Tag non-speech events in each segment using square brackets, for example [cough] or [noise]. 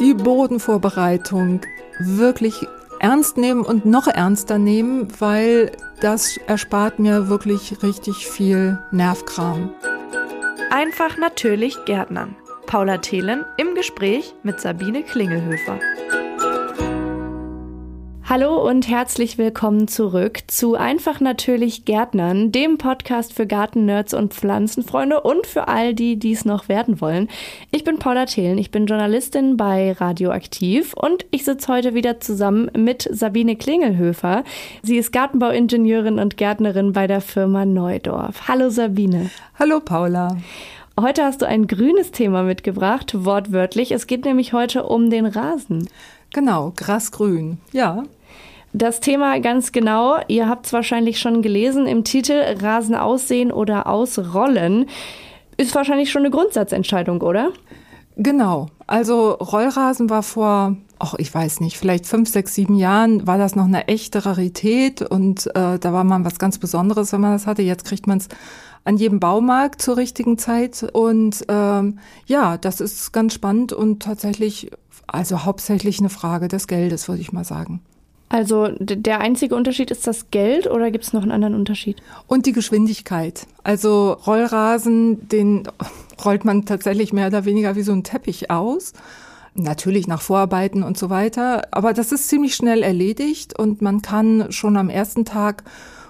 die Bodenvorbereitung wirklich ernst nehmen und noch ernster nehmen, weil das erspart mir wirklich richtig viel Nervkram. Einfach natürlich Gärtnern. Paula Thelen im Gespräch mit Sabine Klingelhöfer. Hallo und herzlich willkommen zurück zu Einfach natürlich Gärtnern, dem Podcast für Gartennerds und Pflanzenfreunde und für all die, die es noch werden wollen. Ich bin Paula Thelen, ich bin Journalistin bei Radioaktiv und ich sitze heute wieder zusammen mit Sabine Klingelhöfer. Sie ist Gartenbauingenieurin und Gärtnerin bei der Firma Neudorf. Hallo Sabine. Hallo Paula. Heute hast du ein grünes Thema mitgebracht, wortwörtlich. Es geht nämlich heute um den Rasen. Genau, grasgrün. Ja, das Thema ganz genau, ihr habt es wahrscheinlich schon gelesen im Titel Rasen aussehen oder ausrollen. Ist wahrscheinlich schon eine Grundsatzentscheidung, oder? Genau. Also Rollrasen war vor, ach ich weiß nicht, vielleicht fünf, sechs, sieben Jahren war das noch eine echte Rarität und äh, da war man was ganz Besonderes, wenn man das hatte. Jetzt kriegt man es an jedem Baumarkt zur richtigen Zeit und ähm, ja, das ist ganz spannend und tatsächlich, also hauptsächlich eine Frage des Geldes, würde ich mal sagen. Also der einzige Unterschied ist das Geld oder gibt es noch einen anderen Unterschied? Und die Geschwindigkeit. Also Rollrasen, den [laughs] rollt man tatsächlich mehr oder weniger wie so ein Teppich aus. Natürlich nach Vorarbeiten und so weiter. Aber das ist ziemlich schnell erledigt und man kann schon am ersten Tag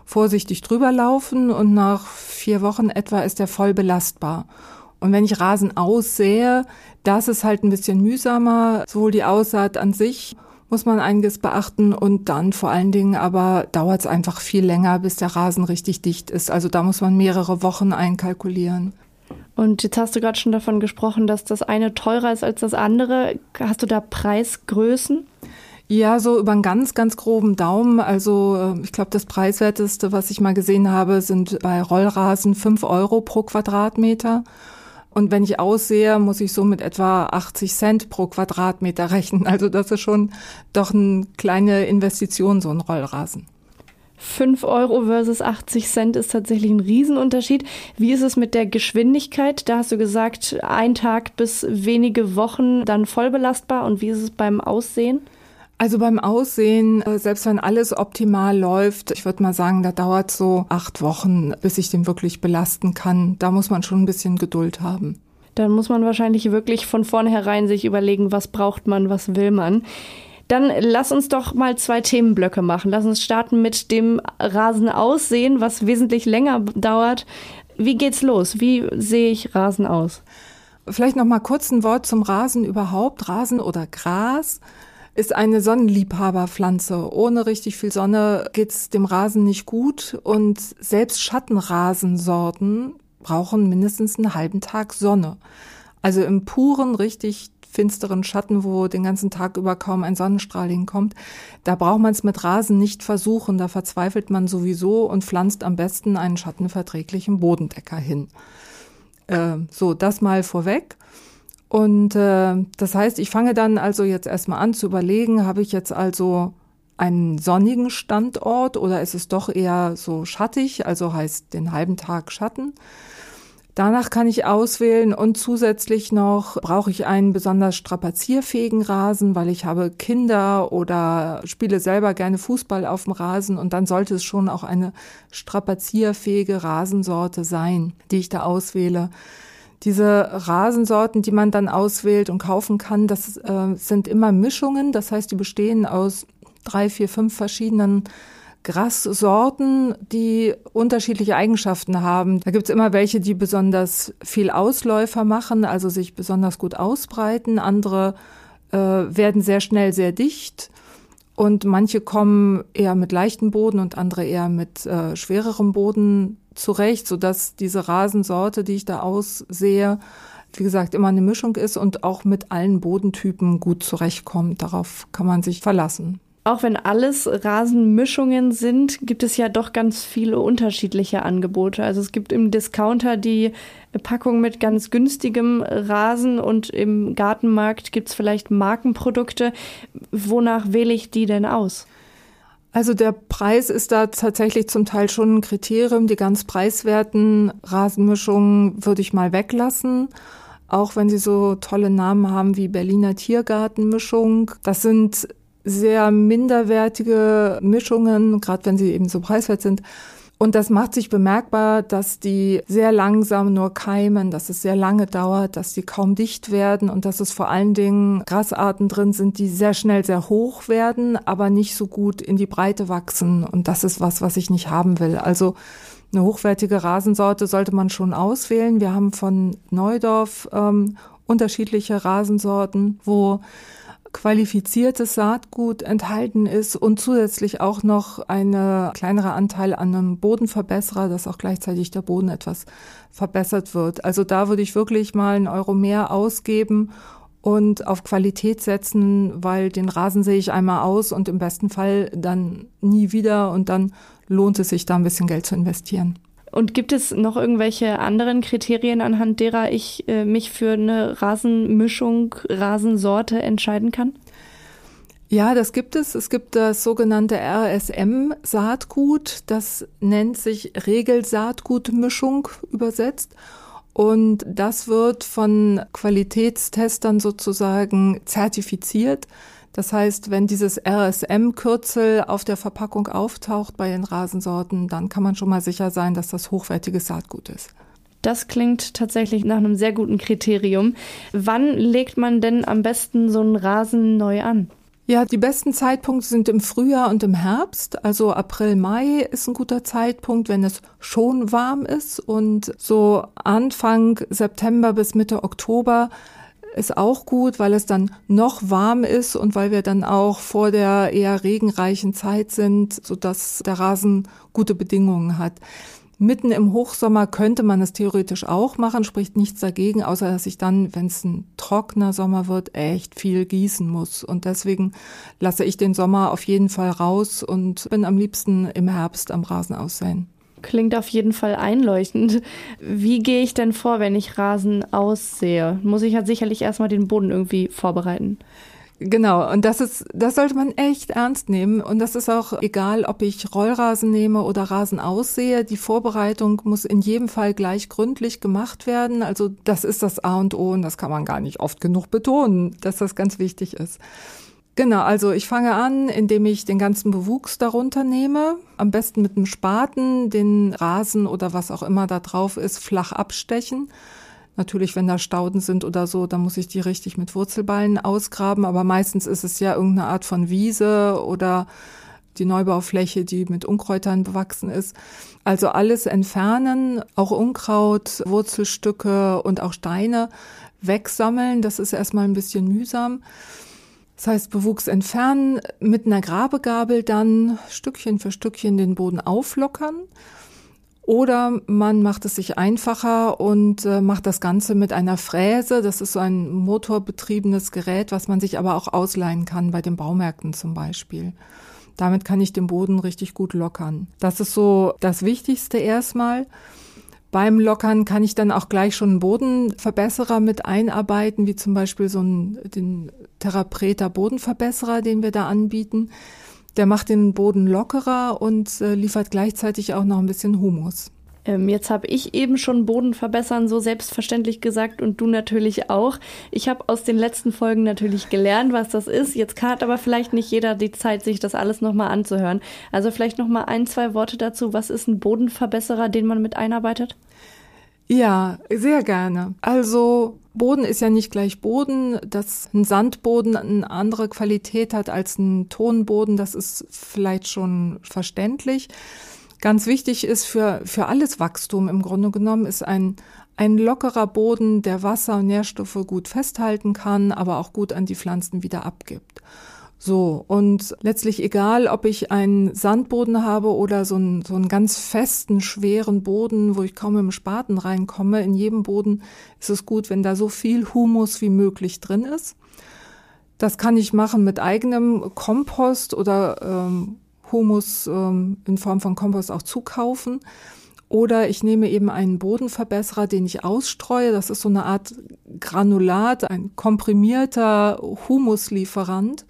vorsichtig drüber laufen und nach vier Wochen etwa ist er voll belastbar. Und wenn ich Rasen aussähe, das ist halt ein bisschen mühsamer, sowohl die Aussaat an sich muss man einiges beachten und dann vor allen Dingen aber dauert es einfach viel länger, bis der Rasen richtig dicht ist. Also da muss man mehrere Wochen einkalkulieren. Und jetzt hast du gerade schon davon gesprochen, dass das eine teurer ist als das andere. Hast du da Preisgrößen? Ja, so über einen ganz, ganz groben Daumen. Also äh, ich glaube, das preiswerteste, was ich mal gesehen habe, sind bei Rollrasen fünf Euro pro Quadratmeter. Und wenn ich aussehe, muss ich so mit etwa 80 Cent pro Quadratmeter [laughs] rechnen. Also das ist schon doch eine kleine Investition, so ein Rollrasen. 5 Euro versus 80 Cent ist tatsächlich ein Riesenunterschied. Wie ist es mit der Geschwindigkeit? Da hast du gesagt, ein Tag bis wenige Wochen dann voll belastbar. Und wie ist es beim Aussehen? Also beim Aussehen, äh, selbst wenn alles optimal läuft, ich würde mal sagen, da dauert so acht Wochen, bis ich den wirklich belasten kann. Da muss man schon ein bisschen Geduld haben. Dann muss man wahrscheinlich wirklich von vornherein sich überlegen, was braucht man, was will man. Dann lass uns doch mal zwei Themenblöcke machen. Lass uns starten mit dem Rasen aussehen, was wesentlich länger dauert. Wie geht's los? Wie sehe ich Rasen aus? Vielleicht noch mal kurz ein Wort zum Rasen überhaupt. Rasen oder Gras ist eine Sonnenliebhaberpflanze. Ohne richtig viel Sonne geht's dem Rasen nicht gut und selbst Schattenrasensorten brauchen mindestens einen halben Tag Sonne. Also im puren, richtig finsteren Schatten, wo den ganzen Tag über kaum ein Sonnenstrahl hinkommt, da braucht man es mit Rasen nicht versuchen. Da verzweifelt man sowieso und pflanzt am besten einen schattenverträglichen Bodendecker hin. Äh, so, das mal vorweg. Und äh, das heißt, ich fange dann also jetzt erstmal an zu überlegen, habe ich jetzt also einen sonnigen Standort oder ist es doch eher so schattig, also heißt den halben Tag Schatten. Danach kann ich auswählen und zusätzlich noch brauche ich einen besonders strapazierfähigen Rasen, weil ich habe Kinder oder spiele selber gerne Fußball auf dem Rasen und dann sollte es schon auch eine strapazierfähige Rasensorte sein, die ich da auswähle. Diese Rasensorten, die man dann auswählt und kaufen kann, das äh, sind immer Mischungen. Das heißt, die bestehen aus drei, vier, fünf verschiedenen Grassorten, die unterschiedliche Eigenschaften haben. Da gibt's immer welche, die besonders viel Ausläufer machen, also sich besonders gut ausbreiten. Andere äh, werden sehr schnell sehr dicht. Und manche kommen eher mit leichtem Boden und andere eher mit äh, schwererem Boden zurecht, sodass diese Rasensorte, die ich da aussehe, wie gesagt, immer eine Mischung ist und auch mit allen Bodentypen gut zurechtkommt. Darauf kann man sich verlassen. Auch wenn alles Rasenmischungen sind, gibt es ja doch ganz viele unterschiedliche Angebote. Also es gibt im Discounter die Packung mit ganz günstigem Rasen und im Gartenmarkt gibt es vielleicht Markenprodukte. Wonach wähle ich die denn aus? Also der Preis ist da tatsächlich zum Teil schon ein Kriterium. Die ganz preiswerten Rasenmischungen würde ich mal weglassen. auch wenn sie so tolle Namen haben wie Berliner Tiergartenmischung. Das sind sehr minderwertige Mischungen, gerade wenn sie eben so preiswert sind. Und das macht sich bemerkbar, dass die sehr langsam nur keimen, dass es sehr lange dauert, dass die kaum dicht werden und dass es vor allen Dingen Grasarten drin sind, die sehr schnell sehr hoch werden, aber nicht so gut in die Breite wachsen. Und das ist was, was ich nicht haben will. Also eine hochwertige Rasensorte sollte man schon auswählen. Wir haben von Neudorf ähm, unterschiedliche Rasensorten, wo qualifiziertes Saatgut enthalten ist und zusätzlich auch noch ein kleinerer Anteil an einem Bodenverbesserer, dass auch gleichzeitig der Boden etwas verbessert wird. Also da würde ich wirklich mal einen Euro mehr ausgeben und auf Qualität setzen, weil den Rasen sehe ich einmal aus und im besten Fall dann nie wieder und dann lohnt es sich da ein bisschen Geld zu investieren. Und gibt es noch irgendwelche anderen Kriterien, anhand derer ich äh, mich für eine Rasenmischung, Rasensorte entscheiden kann? Ja, das gibt es. Es gibt das sogenannte RSM-Saatgut. Das nennt sich Regelsaatgutmischung übersetzt. Und das wird von Qualitätstestern sozusagen zertifiziert. Das heißt, wenn dieses RSM-Kürzel auf der Verpackung auftaucht bei den Rasensorten, dann kann man schon mal sicher sein, dass das hochwertiges Saatgut ist. Das klingt tatsächlich nach einem sehr guten Kriterium. Wann legt man denn am besten so einen Rasen neu an? Ja, die besten Zeitpunkte sind im Frühjahr und im Herbst. Also April, Mai ist ein guter Zeitpunkt, wenn es schon warm ist. Und so Anfang September bis Mitte Oktober ist auch gut, weil es dann noch warm ist und weil wir dann auch vor der eher regenreichen Zeit sind, so dass der Rasen gute Bedingungen hat. Mitten im Hochsommer könnte man es theoretisch auch machen, spricht nichts dagegen, außer dass ich dann, wenn es ein trockener Sommer wird, echt viel gießen muss. Und deswegen lasse ich den Sommer auf jeden Fall raus und bin am liebsten im Herbst am Rasen aussehen. Klingt auf jeden Fall einleuchtend. Wie gehe ich denn vor, wenn ich Rasen aussehe? Muss ich ja sicherlich erstmal den Boden irgendwie vorbereiten. Genau, und das ist, das sollte man echt ernst nehmen. Und das ist auch egal, ob ich Rollrasen nehme oder Rasen aussehe. Die Vorbereitung muss in jedem Fall gleich gründlich gemacht werden. Also das ist das A und O und das kann man gar nicht oft genug betonen, dass das ganz wichtig ist. Genau, also ich fange an, indem ich den ganzen Bewuchs darunter nehme, am besten mit einem Spaten, den Rasen oder was auch immer da drauf ist, flach abstechen. Natürlich, wenn da Stauden sind oder so, dann muss ich die richtig mit Wurzelballen ausgraben, aber meistens ist es ja irgendeine Art von Wiese oder die Neubaufläche, die mit Unkräutern bewachsen ist. Also alles entfernen, auch Unkraut, Wurzelstücke und auch Steine wegsammeln. Das ist erstmal ein bisschen mühsam. Das heißt, Bewuchs entfernen, mit einer Grabegabel dann Stückchen für Stückchen den Boden auflockern. Oder man macht es sich einfacher und äh, macht das Ganze mit einer Fräse. Das ist so ein motorbetriebenes Gerät, was man sich aber auch ausleihen kann bei den Baumärkten zum Beispiel. Damit kann ich den Boden richtig gut lockern. Das ist so das Wichtigste erstmal. Beim Lockern kann ich dann auch gleich schon einen Bodenverbesserer mit einarbeiten, wie zum Beispiel so einen, den Therapreta Bodenverbesserer, den wir da anbieten. Der macht den Boden lockerer und äh, liefert gleichzeitig auch noch ein bisschen Humus. Ähm, jetzt habe ich eben schon Boden verbessern so selbstverständlich gesagt und du natürlich auch. Ich habe aus den letzten Folgen natürlich gelernt, was das ist. Jetzt hat aber vielleicht nicht jeder die Zeit, sich das alles nochmal anzuhören. Also vielleicht nochmal ein, zwei Worte dazu. Was ist ein Bodenverbesserer, den man mit einarbeitet? Ja, sehr gerne. Also Boden ist ja nicht gleich Boden. Dass ein Sandboden eine andere Qualität hat als ein Tonboden, das ist vielleicht schon verständlich. Ganz wichtig ist für, für alles Wachstum im Grunde genommen ist ein, ein lockerer Boden, der Wasser und Nährstoffe gut festhalten kann, aber auch gut an die Pflanzen wieder abgibt. So, und letztlich egal, ob ich einen Sandboden habe oder so einen, so einen ganz festen, schweren Boden, wo ich kaum dem Spaten reinkomme, in jedem Boden ist es gut, wenn da so viel Humus wie möglich drin ist. Das kann ich machen mit eigenem Kompost oder ähm, Humus ähm, in Form von Kompost auch zukaufen. Oder ich nehme eben einen Bodenverbesserer, den ich ausstreue. Das ist so eine Art Granulat, ein komprimierter Humuslieferant.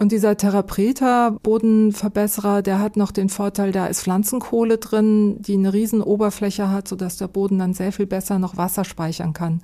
Und dieser Therapreta Bodenverbesserer, der hat noch den Vorteil, da ist Pflanzenkohle drin, die eine riesen Oberfläche hat, sodass der Boden dann sehr viel besser noch Wasser speichern kann.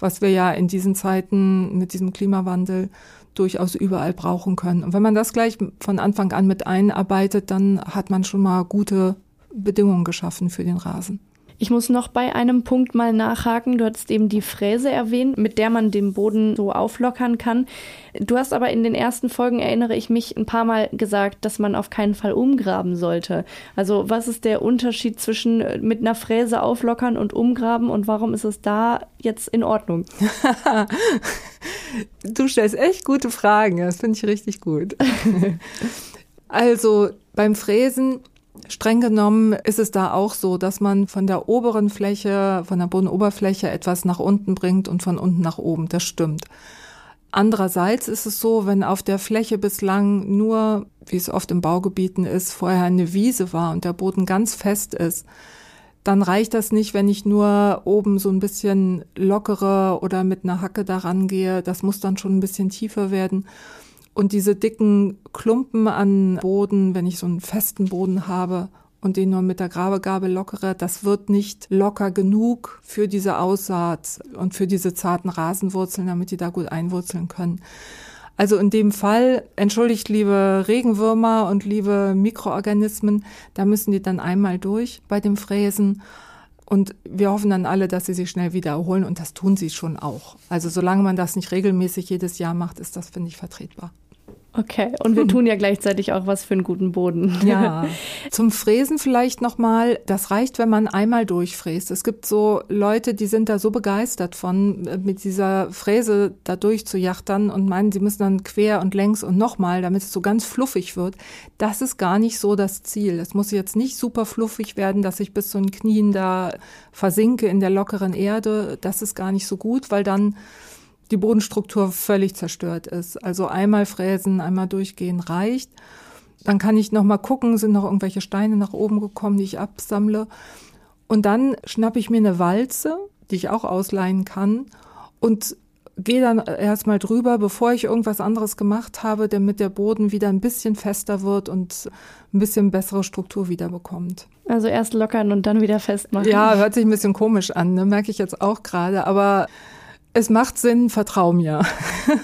Was wir ja in diesen Zeiten mit diesem Klimawandel durchaus überall brauchen können. Und wenn man das gleich von Anfang an mit einarbeitet, dann hat man schon mal gute Bedingungen geschaffen für den Rasen. Ich muss noch bei einem Punkt mal nachhaken. Du hattest eben die Fräse erwähnt, mit der man den Boden so auflockern kann. Du hast aber in den ersten Folgen, erinnere ich mich, ein paar Mal gesagt, dass man auf keinen Fall umgraben sollte. Also was ist der Unterschied zwischen äh, mit einer Fräse auflockern und umgraben und warum ist es da jetzt in Ordnung? [laughs] du stellst echt gute Fragen. Das finde ich richtig gut. [laughs] also beim Fräsen Streng genommen ist es da auch so, dass man von der oberen Fläche, von der Bodenoberfläche etwas nach unten bringt und von unten nach oben. Das stimmt. Andererseits ist es so, wenn auf der Fläche bislang nur, wie es oft in Baugebieten ist, vorher eine Wiese war und der Boden ganz fest ist, dann reicht das nicht, wenn ich nur oben so ein bisschen lockere oder mit einer Hacke daran gehe. Das muss dann schon ein bisschen tiefer werden. Und diese dicken Klumpen an Boden, wenn ich so einen festen Boden habe und den nur mit der Grabegabel lockere, das wird nicht locker genug für diese Aussaat und für diese zarten Rasenwurzeln, damit die da gut einwurzeln können. Also in dem Fall, entschuldigt liebe Regenwürmer und liebe Mikroorganismen, da müssen die dann einmal durch bei dem Fräsen. Und wir hoffen dann alle, dass sie sich schnell wieder erholen und das tun sie schon auch. Also solange man das nicht regelmäßig jedes Jahr macht, ist das, finde ich, vertretbar. Okay, und wir tun ja gleichzeitig auch was für einen guten Boden. Ja. [laughs] Zum Fräsen vielleicht nochmal, das reicht, wenn man einmal durchfräst. Es gibt so Leute, die sind da so begeistert von, äh, mit dieser Fräse da durchzujachtern und meinen, sie müssen dann quer und längs und nochmal, damit es so ganz fluffig wird. Das ist gar nicht so das Ziel. Es muss jetzt nicht super fluffig werden, dass ich bis zu den Knien da versinke in der lockeren Erde. Das ist gar nicht so gut, weil dann die Bodenstruktur völlig zerstört ist. Also einmal fräsen, einmal durchgehen reicht. Dann kann ich noch mal gucken, sind noch irgendwelche Steine nach oben gekommen, die ich absammle. Und dann schnappe ich mir eine Walze, die ich auch ausleihen kann und gehe dann erstmal drüber, bevor ich irgendwas anderes gemacht habe, damit der Boden wieder ein bisschen fester wird und ein bisschen bessere Struktur wieder bekommt. Also erst lockern und dann wieder festmachen. Ja, hört sich ein bisschen komisch an, ne? merke ich jetzt auch gerade, aber es macht Sinn, vertrau mir.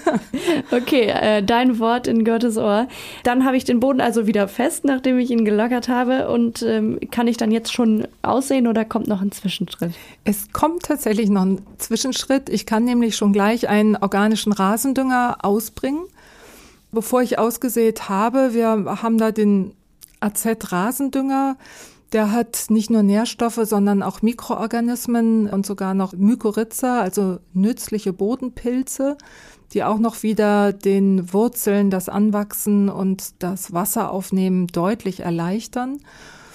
[laughs] okay, äh, dein Wort in Gottes Ohr. Dann habe ich den Boden also wieder fest, nachdem ich ihn gelockert habe. Und ähm, kann ich dann jetzt schon aussehen oder kommt noch ein Zwischenschritt? Es kommt tatsächlich noch ein Zwischenschritt. Ich kann nämlich schon gleich einen organischen Rasendünger ausbringen. Bevor ich ausgesät habe, wir haben da den AZ-Rasendünger. Der hat nicht nur Nährstoffe, sondern auch Mikroorganismen und sogar noch Mykorrhiza, also nützliche Bodenpilze, die auch noch wieder den Wurzeln das Anwachsen und das Wasseraufnehmen deutlich erleichtern.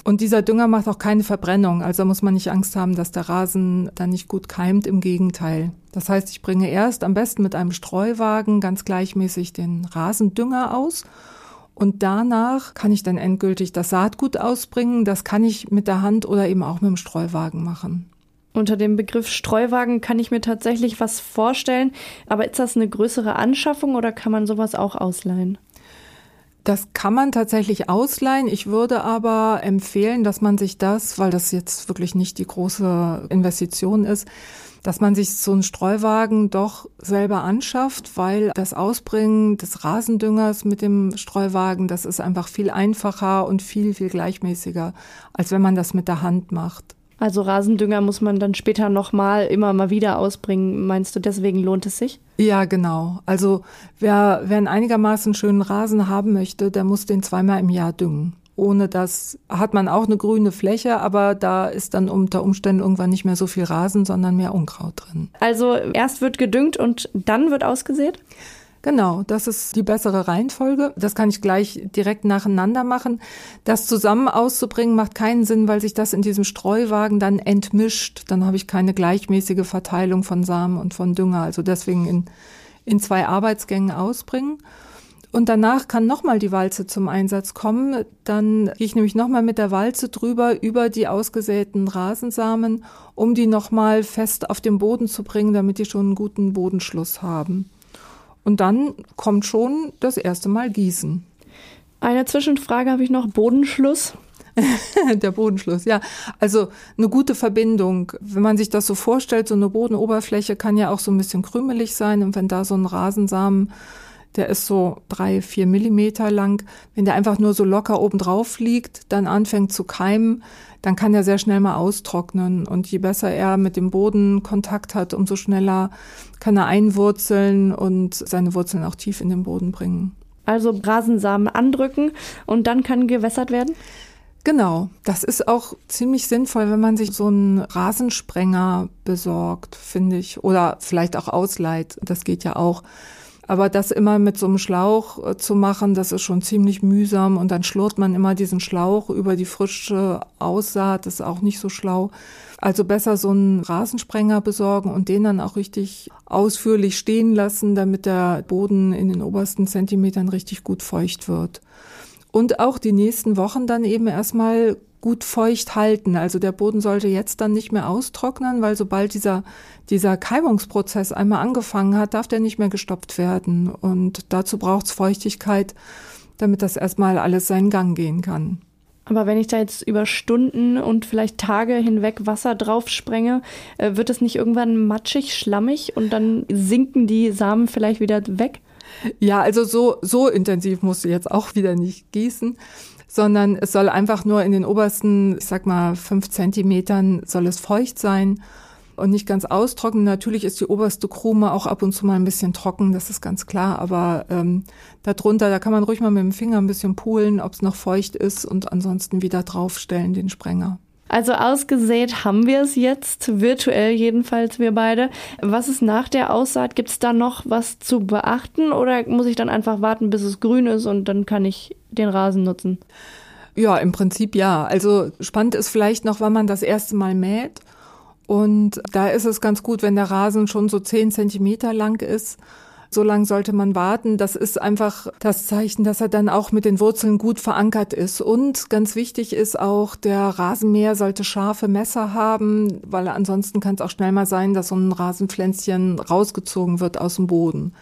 Und dieser Dünger macht auch keine Verbrennung, also muss man nicht Angst haben, dass der Rasen dann nicht gut keimt, im Gegenteil. Das heißt, ich bringe erst am besten mit einem Streuwagen ganz gleichmäßig den Rasendünger aus und danach kann ich dann endgültig das Saatgut ausbringen. Das kann ich mit der Hand oder eben auch mit dem Streuwagen machen. Unter dem Begriff Streuwagen kann ich mir tatsächlich was vorstellen. Aber ist das eine größere Anschaffung oder kann man sowas auch ausleihen? Das kann man tatsächlich ausleihen. Ich würde aber empfehlen, dass man sich das, weil das jetzt wirklich nicht die große Investition ist, dass man sich so einen Streuwagen doch selber anschafft, weil das Ausbringen des Rasendüngers mit dem Streuwagen, das ist einfach viel einfacher und viel, viel gleichmäßiger, als wenn man das mit der Hand macht. Also Rasendünger muss man dann später nochmal immer mal wieder ausbringen. Meinst du, deswegen lohnt es sich? Ja, genau. Also wer, wer einen einigermaßen schönen Rasen haben möchte, der muss den zweimal im Jahr düngen. Ohne das hat man auch eine grüne Fläche, aber da ist dann unter Umständen irgendwann nicht mehr so viel Rasen, sondern mehr Unkraut drin. Also erst wird gedüngt und dann wird ausgesät? Genau, das ist die bessere Reihenfolge. Das kann ich gleich direkt nacheinander machen. Das zusammen auszubringen macht keinen Sinn, weil sich das in diesem Streuwagen dann entmischt. Dann habe ich keine gleichmäßige Verteilung von Samen und von Dünger. Also deswegen in, in zwei Arbeitsgängen ausbringen. Und danach kann nochmal die Walze zum Einsatz kommen. Dann gehe ich nämlich nochmal mit der Walze drüber über die ausgesäten Rasensamen, um die nochmal fest auf den Boden zu bringen, damit die schon einen guten Bodenschluss haben. Und dann kommt schon das erste Mal Gießen. Eine Zwischenfrage habe ich noch. Bodenschluss. [laughs] der Bodenschluss, ja. Also eine gute Verbindung. Wenn man sich das so vorstellt, so eine Bodenoberfläche kann ja auch so ein bisschen krümelig sein. Und wenn da so ein Rasensamen, der ist so drei, vier Millimeter lang, wenn der einfach nur so locker oben drauf liegt, dann anfängt zu keimen, dann kann er sehr schnell mal austrocknen. Und je besser er mit dem Boden Kontakt hat, umso schneller kann er einwurzeln und seine Wurzeln auch tief in den Boden bringen. Also Rasensamen andrücken und dann kann gewässert werden? Genau, das ist auch ziemlich sinnvoll, wenn man sich so einen Rasensprenger besorgt, finde ich, oder vielleicht auch ausleiht. Das geht ja auch. Aber das immer mit so einem Schlauch äh, zu machen, das ist schon ziemlich mühsam und dann schlurrt man immer diesen Schlauch über die frische Aussaat, das ist auch nicht so schlau. Also besser so einen Rasensprenger besorgen und den dann auch richtig ausführlich stehen lassen, damit der Boden in den obersten Zentimetern richtig gut feucht wird und auch die nächsten Wochen dann eben erstmal gut feucht halten. Also der Boden sollte jetzt dann nicht mehr austrocknen, weil sobald dieser, dieser Keimungsprozess einmal angefangen hat, darf der nicht mehr gestoppt werden. Und dazu braucht es Feuchtigkeit, damit das erstmal alles seinen Gang gehen kann. Aber wenn ich da jetzt über Stunden und vielleicht Tage hinweg Wasser drauf sprenge, äh, wird es nicht irgendwann matschig, schlammig und dann sinken die Samen vielleicht wieder weg? Ja, also so, so intensiv musst du jetzt auch wieder nicht gießen, sondern es soll einfach nur in den obersten, ich sag mal, fünf Zentimetern soll es feucht sein und nicht ganz austrocknen. Natürlich ist die oberste Krume auch ab und zu mal ein bisschen trocken, das ist ganz klar, aber ähm, darunter, da kann man ruhig mal mit dem Finger ein bisschen poolen, ob es noch feucht ist und ansonsten wieder draufstellen, den Sprenger. Also ausgesät haben wir es jetzt, virtuell jedenfalls wir beide. Was ist nach der Aussaat? Gibt es da noch was zu beachten oder muss ich dann einfach warten, bis es grün ist und dann kann ich den Rasen nutzen? Ja, im Prinzip ja. Also spannend ist vielleicht noch, wann man das erste Mal mäht. Und da ist es ganz gut, wenn der Rasen schon so zehn Zentimeter lang ist so lange sollte man warten. Das ist einfach das Zeichen, dass er dann auch mit den Wurzeln gut verankert ist. Und ganz wichtig ist auch, der Rasenmäher sollte scharfe Messer haben, weil ansonsten kann es auch schnell mal sein, dass so ein Rasenpflänzchen rausgezogen wird aus dem Boden.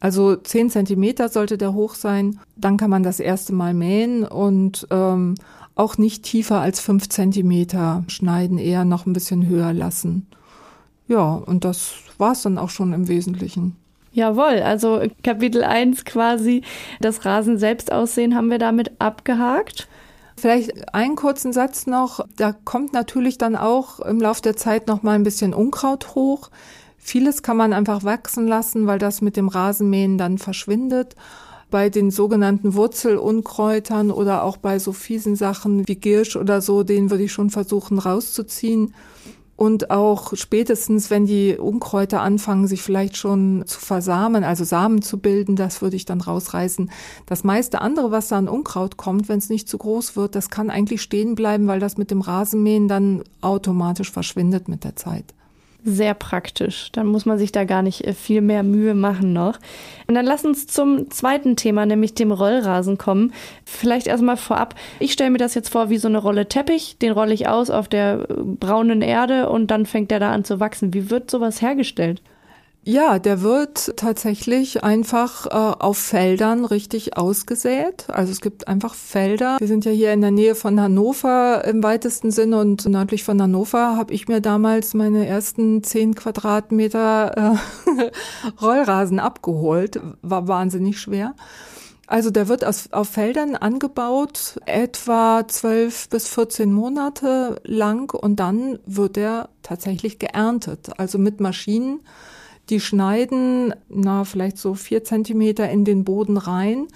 Also zehn Zentimeter sollte der hoch sein. Dann kann man das erste Mal mähen und ähm, auch nicht tiefer als fünf Zentimeter schneiden, eher noch ein bisschen höher lassen. Ja, und das war's dann auch schon im Wesentlichen. Jawohl, also Kapitel 1 quasi, das Rasen selbst aussehen haben wir damit abgehakt. Vielleicht einen kurzen Satz noch. Da kommt natürlich dann auch im Laufe der Zeit noch mal ein bisschen Unkraut hoch. Vieles kann man einfach wachsen lassen, weil das mit dem Rasenmähen dann verschwindet. Bei den sogenannten Wurzelunkräutern oder auch bei so fiesen Sachen wie Girsch oder so, den würde ich schon versuchen rauszuziehen. Und auch spätestens, wenn die Unkräuter anfangen, sich vielleicht schon zu versamen, also Samen zu bilden, das würde ich dann rausreißen. Das meiste andere, was da an Unkraut kommt, wenn es nicht zu groß wird, das kann eigentlich stehen bleiben, weil das mit dem Rasenmähen dann automatisch verschwindet mit der Zeit sehr praktisch. Dann muss man sich da gar nicht äh, viel mehr Mühe machen noch. Und dann lass uns zum zweiten Thema, nämlich dem Rollrasen kommen. Vielleicht erstmal vorab. Ich stelle mir das jetzt vor wie so eine Rolle Teppich. Den rolle ich aus auf der äh, braunen Erde und dann fängt der da an zu wachsen. Wie wird sowas hergestellt? Ja, der wird tatsächlich einfach äh, auf Feldern richtig ausgesät. Also es gibt einfach Felder. Wir sind ja hier in der Nähe von Hannover im weitesten Sinne und nördlich von Hannover habe ich mir damals meine ersten zehn Quadratmeter äh, [laughs] Rollrasen abgeholt. War wahnsinnig schwer. Also der wird aus, auf Feldern angebaut, etwa zwölf bis 14 Monate lang und dann wird er tatsächlich geerntet. Also mit Maschinen die schneiden, na, vielleicht so vier Zentimeter in den Boden rein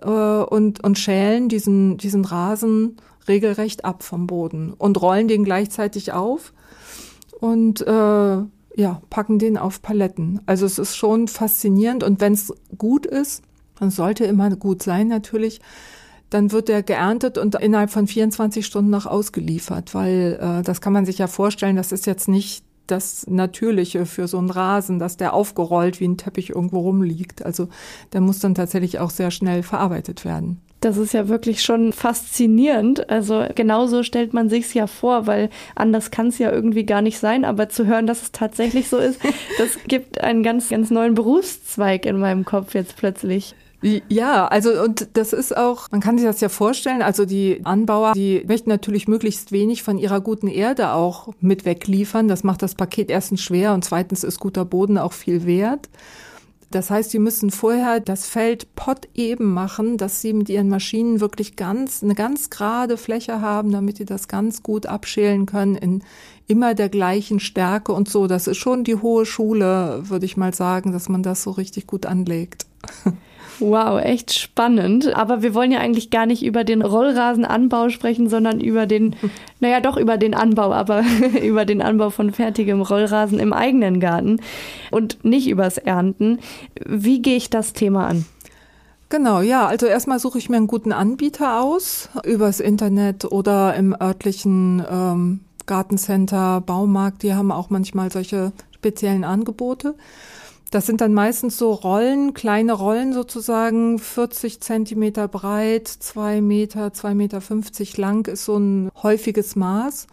äh, und, und schälen diesen, diesen Rasen regelrecht ab vom Boden und rollen den gleichzeitig auf und äh, ja, packen den auf Paletten. Also es ist schon faszinierend und wenn es gut ist, dann sollte immer gut sein natürlich, dann wird der geerntet und innerhalb von 24 Stunden noch ausgeliefert, weil äh, das kann man sich ja vorstellen, das ist jetzt nicht das Natürliche für so einen Rasen, dass der aufgerollt wie ein Teppich irgendwo rumliegt. Also der muss dann tatsächlich auch sehr schnell verarbeitet werden. Das ist ja wirklich schon faszinierend. Also genauso stellt man sich's ja vor, weil anders kann es ja irgendwie gar nicht sein. Aber zu hören, dass es tatsächlich so ist, [laughs] das gibt einen ganz, ganz neuen Berufszweig in meinem Kopf jetzt plötzlich. Ja, also und das ist auch, man kann sich das ja vorstellen, also die Anbauer, die möchten natürlich möglichst wenig von ihrer guten Erde auch mit wegliefern. Das macht das Paket erstens schwer und zweitens ist guter Boden auch viel wert. Das heißt, sie müssen vorher das Feld potteben machen, dass sie mit ihren Maschinen wirklich ganz, eine ganz gerade Fläche haben, damit sie das ganz gut abschälen können in immer der gleichen Stärke und so. Das ist schon die hohe Schule, würde ich mal sagen, dass man das so richtig gut anlegt. [laughs] Wow, echt spannend. Aber wir wollen ja eigentlich gar nicht über den Rollrasenanbau sprechen, sondern über den, [laughs] naja, doch über den Anbau, aber [laughs] über den Anbau von fertigem Rollrasen im eigenen Garten und nicht übers Ernten. Wie gehe ich das Thema an? Genau, ja. Also erstmal suche ich mir einen guten Anbieter aus, übers Internet oder im örtlichen ähm, Gartencenter, Baumarkt. Die haben auch manchmal solche speziellen Angebote. Das sind dann meistens so Rollen, kleine Rollen sozusagen, 40 Zentimeter breit, zwei Meter, zwei Meter 50 lang ist so ein häufiges Maß.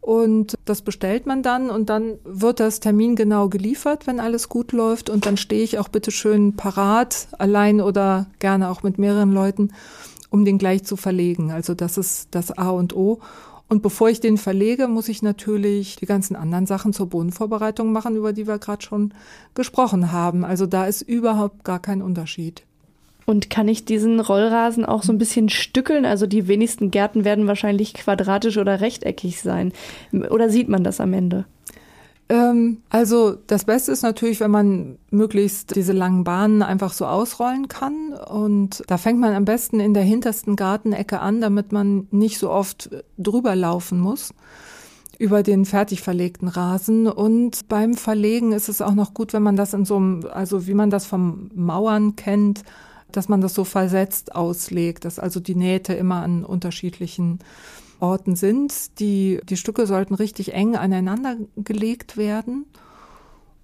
Und das bestellt man dann und dann wird das termingenau geliefert, wenn alles gut läuft. Und dann stehe ich auch bitte schön parat, allein oder gerne auch mit mehreren Leuten, um den gleich zu verlegen. Also das ist das A und O. Und bevor ich den verlege, muss ich natürlich die ganzen anderen Sachen zur Bodenvorbereitung machen, über die wir gerade schon gesprochen haben. Also da ist überhaupt gar kein Unterschied. Und kann ich diesen Rollrasen auch so ein bisschen stückeln? Also die wenigsten Gärten werden wahrscheinlich quadratisch oder rechteckig sein. Oder sieht man das am Ende? Ähm, also das Beste ist natürlich, wenn man möglichst diese langen Bahnen einfach so ausrollen kann. Und da fängt man am besten in der hintersten Gartenecke an, damit man nicht so oft drüber laufen muss über den fertig verlegten Rasen. Und beim Verlegen ist es auch noch gut, wenn man das in so einem, also wie man das vom Mauern kennt, dass man das so versetzt auslegt, dass also die Nähte immer an unterschiedlichen Orten sind. Die, die Stücke sollten richtig eng aneinander gelegt werden.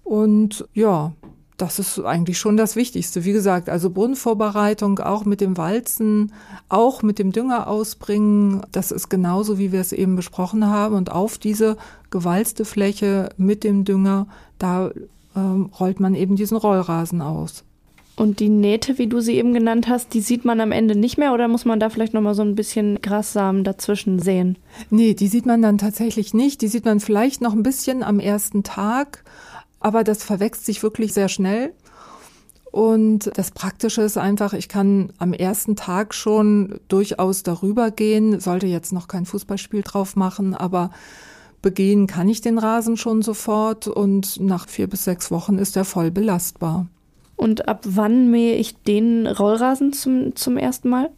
Und ja, das ist eigentlich schon das Wichtigste. Wie gesagt, also Bodenvorbereitung auch mit dem Walzen, auch mit dem Dünger ausbringen. Das ist genauso, wie wir es eben besprochen haben. Und auf diese gewalzte Fläche mit dem Dünger, da ähm, rollt man eben diesen Rollrasen aus. Und die Nähte, wie du sie eben genannt hast, die sieht man am Ende nicht mehr oder muss man da vielleicht noch mal so ein bisschen Grassamen dazwischen sehen? Nee, die sieht man dann tatsächlich nicht. Die sieht man vielleicht noch ein bisschen am ersten Tag, aber das verwächst sich wirklich sehr schnell. Und das Praktische ist einfach, ich kann am ersten Tag schon durchaus darüber gehen, sollte jetzt noch kein Fußballspiel drauf machen, aber begehen kann ich den Rasen schon sofort und nach vier bis sechs Wochen ist er voll belastbar. Und ab wann mähe ich den Rollrasen zum, zum ersten Mal?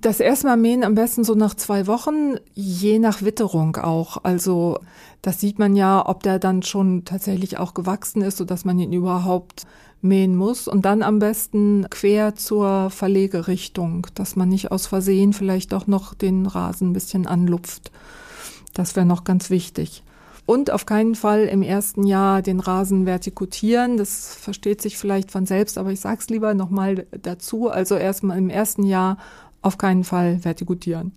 Das erste Mal mähen am besten so nach zwei Wochen, je nach Witterung auch. Also das sieht man ja, ob der dann schon tatsächlich auch gewachsen ist, sodass man ihn überhaupt mähen muss. Und dann am besten quer zur Verlegerichtung, dass man nicht aus Versehen vielleicht auch noch den Rasen ein bisschen anlupft. Das wäre noch ganz wichtig. Und auf keinen Fall im ersten Jahr den Rasen vertikutieren. Das versteht sich vielleicht von selbst, aber ich sage es lieber nochmal dazu. Also erstmal im ersten Jahr auf keinen Fall vertikutieren.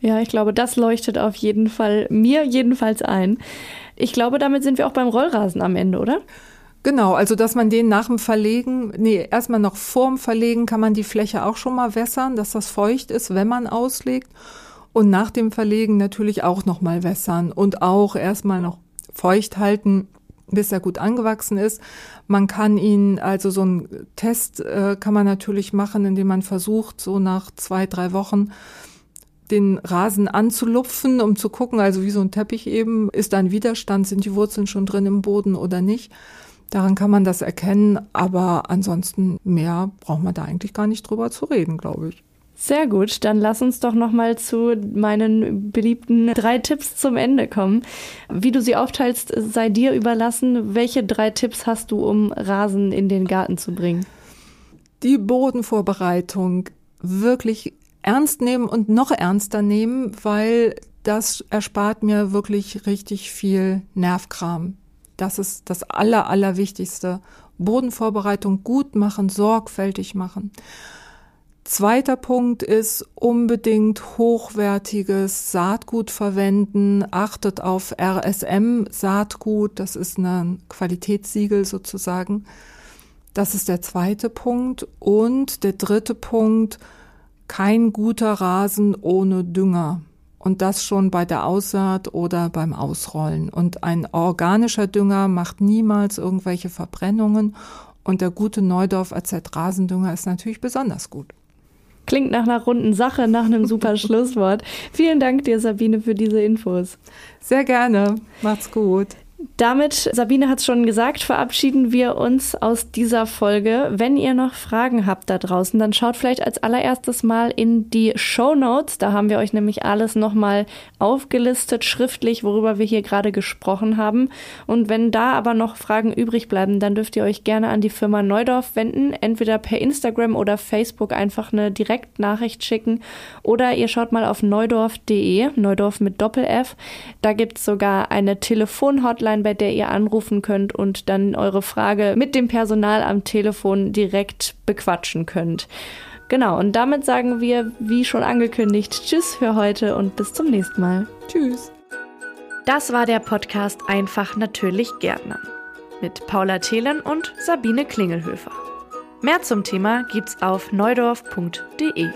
Ja, ich glaube, das leuchtet auf jeden Fall mir jedenfalls ein. Ich glaube, damit sind wir auch beim Rollrasen am Ende, oder? Genau, also dass man den nach dem Verlegen, nee, erstmal noch vorm Verlegen kann man die Fläche auch schon mal wässern, dass das feucht ist, wenn man auslegt. Und nach dem Verlegen natürlich auch nochmal wässern und auch erstmal noch feucht halten, bis er gut angewachsen ist. Man kann ihn, also so einen Test äh, kann man natürlich machen, indem man versucht, so nach zwei, drei Wochen den Rasen anzulupfen, um zu gucken, also wie so ein Teppich eben, ist da ein Widerstand, sind die Wurzeln schon drin im Boden oder nicht. Daran kann man das erkennen, aber ansonsten mehr braucht man da eigentlich gar nicht drüber zu reden, glaube ich. Sehr gut, dann lass uns doch noch mal zu meinen beliebten drei Tipps zum Ende kommen. Wie du sie aufteilst, sei dir überlassen. Welche drei Tipps hast du, um Rasen in den Garten zu bringen? Die Bodenvorbereitung wirklich ernst nehmen und noch ernster nehmen, weil das erspart mir wirklich richtig viel Nervkram. Das ist das Aller, Allerwichtigste. Bodenvorbereitung gut machen, sorgfältig machen. Zweiter Punkt ist unbedingt hochwertiges Saatgut verwenden. Achtet auf RSM Saatgut. Das ist ein Qualitätssiegel sozusagen. Das ist der zweite Punkt. Und der dritte Punkt, kein guter Rasen ohne Dünger. Und das schon bei der Aussaat oder beim Ausrollen. Und ein organischer Dünger macht niemals irgendwelche Verbrennungen. Und der gute Neudorf AZ Rasendünger ist natürlich besonders gut. Klingt nach einer runden Sache, nach einem super [laughs] Schlusswort. Vielen Dank dir, Sabine, für diese Infos. Sehr gerne. Macht's gut. Damit, Sabine hat es schon gesagt, verabschieden wir uns aus dieser Folge. Wenn ihr noch Fragen habt da draußen, dann schaut vielleicht als allererstes mal in die Show Notes. Da haben wir euch nämlich alles nochmal aufgelistet, schriftlich, worüber wir hier gerade gesprochen haben. Und wenn da aber noch Fragen übrig bleiben, dann dürft ihr euch gerne an die Firma Neudorf wenden. Entweder per Instagram oder Facebook einfach eine Direktnachricht schicken. Oder ihr schaut mal auf neudorf.de, Neudorf mit Doppel-F. Da gibt es sogar eine Telefonhotline bei der ihr anrufen könnt und dann eure Frage mit dem Personal am Telefon direkt bequatschen könnt. Genau, und damit sagen wir, wie schon angekündigt, Tschüss für heute und bis zum nächsten Mal. Tschüss. Das war der Podcast Einfach natürlich Gärtnern mit Paula Thelen und Sabine Klingelhöfer. Mehr zum Thema gibt's auf neudorf.de.